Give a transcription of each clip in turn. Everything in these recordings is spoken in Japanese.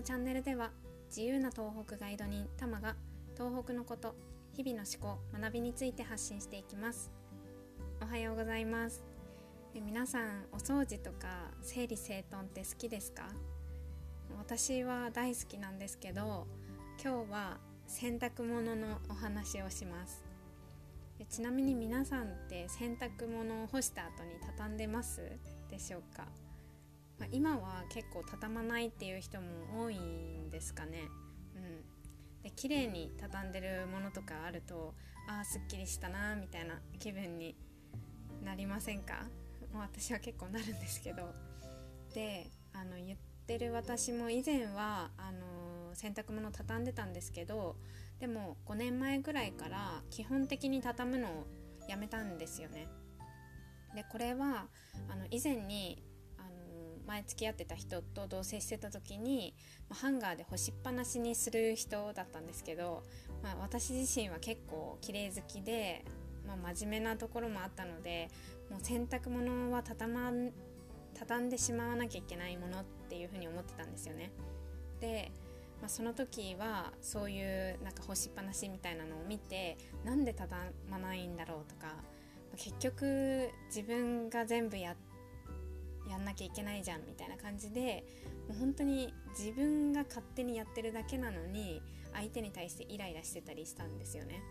のチャンネルでは自由な東北ガイド人タマが東北のこと日々の思考学びについて発信していきます。おはようございます。え皆さんお掃除とか整理整頓って好きですか？私は大好きなんですけど今日は洗濯物のお話をします。ちなみに皆さんって洗濯物を干した後に畳んでます？でしょうか、今は結構畳まないっていう人も多いんですかね。うん、で綺麗に畳んでるものとかあるとああすっきりしたなみたいな気分になりませんか？私は結構なるんですけどであの言ってる私も以前はあの洗濯物畳んでたんですけどでも5年前ぐらいから基本的に畳むのをやめたんですよね。でこれはあの以前に前付き合ってた人と同棲してた時にハンガーで干しっぱなしにする人だったんですけど、まあ、私自身は結構綺麗好きで、まあ、真面目なところもあったのでもう洗濯物は畳ま畳んでしまわなきゃいけないものっていうふうに思ってたんですよね。でまあ、その時はそういうなんか干しっぱなしみたいなのを見てなんで畳まないんだろうとか結局自分が全部やってやんなきゃいけないじゃんみたいな感じでもう本当に自分が勝手にやってるだけなのに相手に対してイライラしてたりしたんですよね。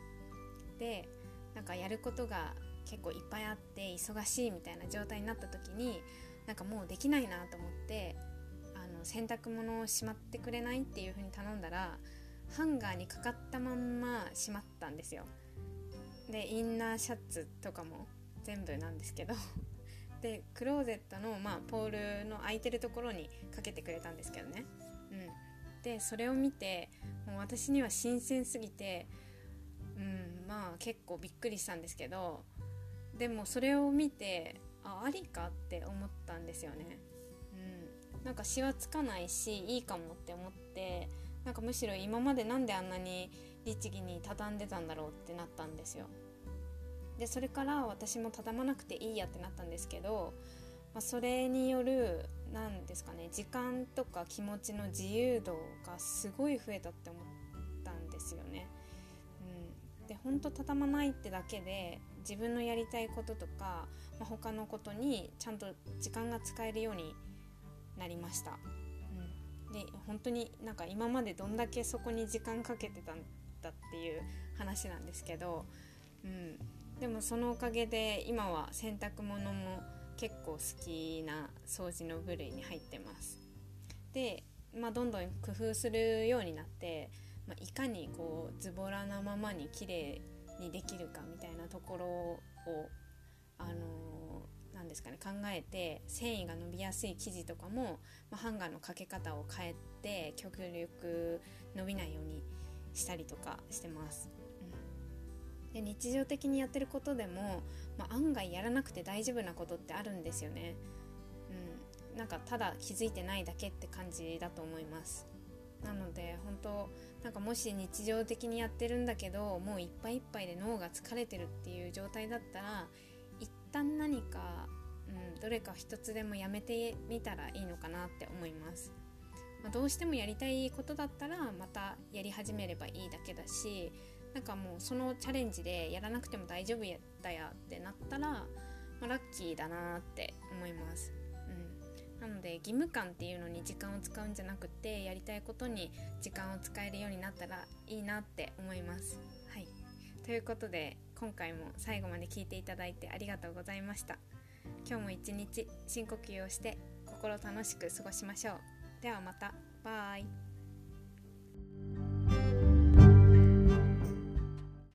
でなんかやることが結構いっぱいあって忙しいみたいな状態になった時になんかもうできないなと思ってあの洗濯物をしまってくれないっていう風に頼んだらハンガーにかかったまんましまったんですよ。でインナーシャツとかも全部なんですけどでクローゼットの、まあ、ポールの空いてるところにかけてくれたんですけどね、うん、でそれを見てもう私には新鮮すぎて、うん、まあ結構びっくりしたんですけどでもそれを見てあありかって思ったんですよね、うん、なんかシワつかないしいいかもって思ってなんかむしろ今まで何であんなに律儀に畳んでたんだろうってなったんですよ。でそれから私も畳まなくていいやってなったんですけど、まあ、それによる何ですかね時間とか気持ちの自由度がすごい増えたって思ったんですよね。うん、で本当畳まないってだけで自分のやりたいこととか、まあ、他のことにちゃんと時間が使えるようになりました。うん、で本当になんか今までどんだけそこに時間かけてたんだっていう話なんですけど、うん、でもそのおかげで今は洗濯物も結構好きな掃除の部類に入ってますで、まあ、どんどん工夫するようになって、まあ、いかにこうズボラなままに綺麗にできるかみたいなところをあのー、ですかね考えて繊維が伸びやすい生地とかも、まあ、ハンガーのかけ方を変えて極力伸びないようにしたりとかしてます。で日常的にやってることでも、まあ、案外やらなくて大丈夫なことってあるんですよね。うん、なんかただ気づいてないだけって感じだと思います。なので本当なんかもし日常的にやってるんだけどもういっぱいいっぱいで脳が疲れてるっていう状態だったら一旦何か、うん、どれか一つでもやめてみたらいいのかなって思います。まあ、どうしてもやりたいことだったらまたやり始めればいいだけだしなんかもうそのチャレンジでやらなくても大丈夫やったやってなったら、まあ、ラッキーだなって思います。うん、なので義務感っていうのに時間を使うんじゃなくてやりたいことに時間を使えるようになったらいいなって思います。はい、ということで今回も最後まで聞いていただいてありがとうございました。今日も一日深呼吸をして心楽しく過ごしましょう。ではまた。バイ。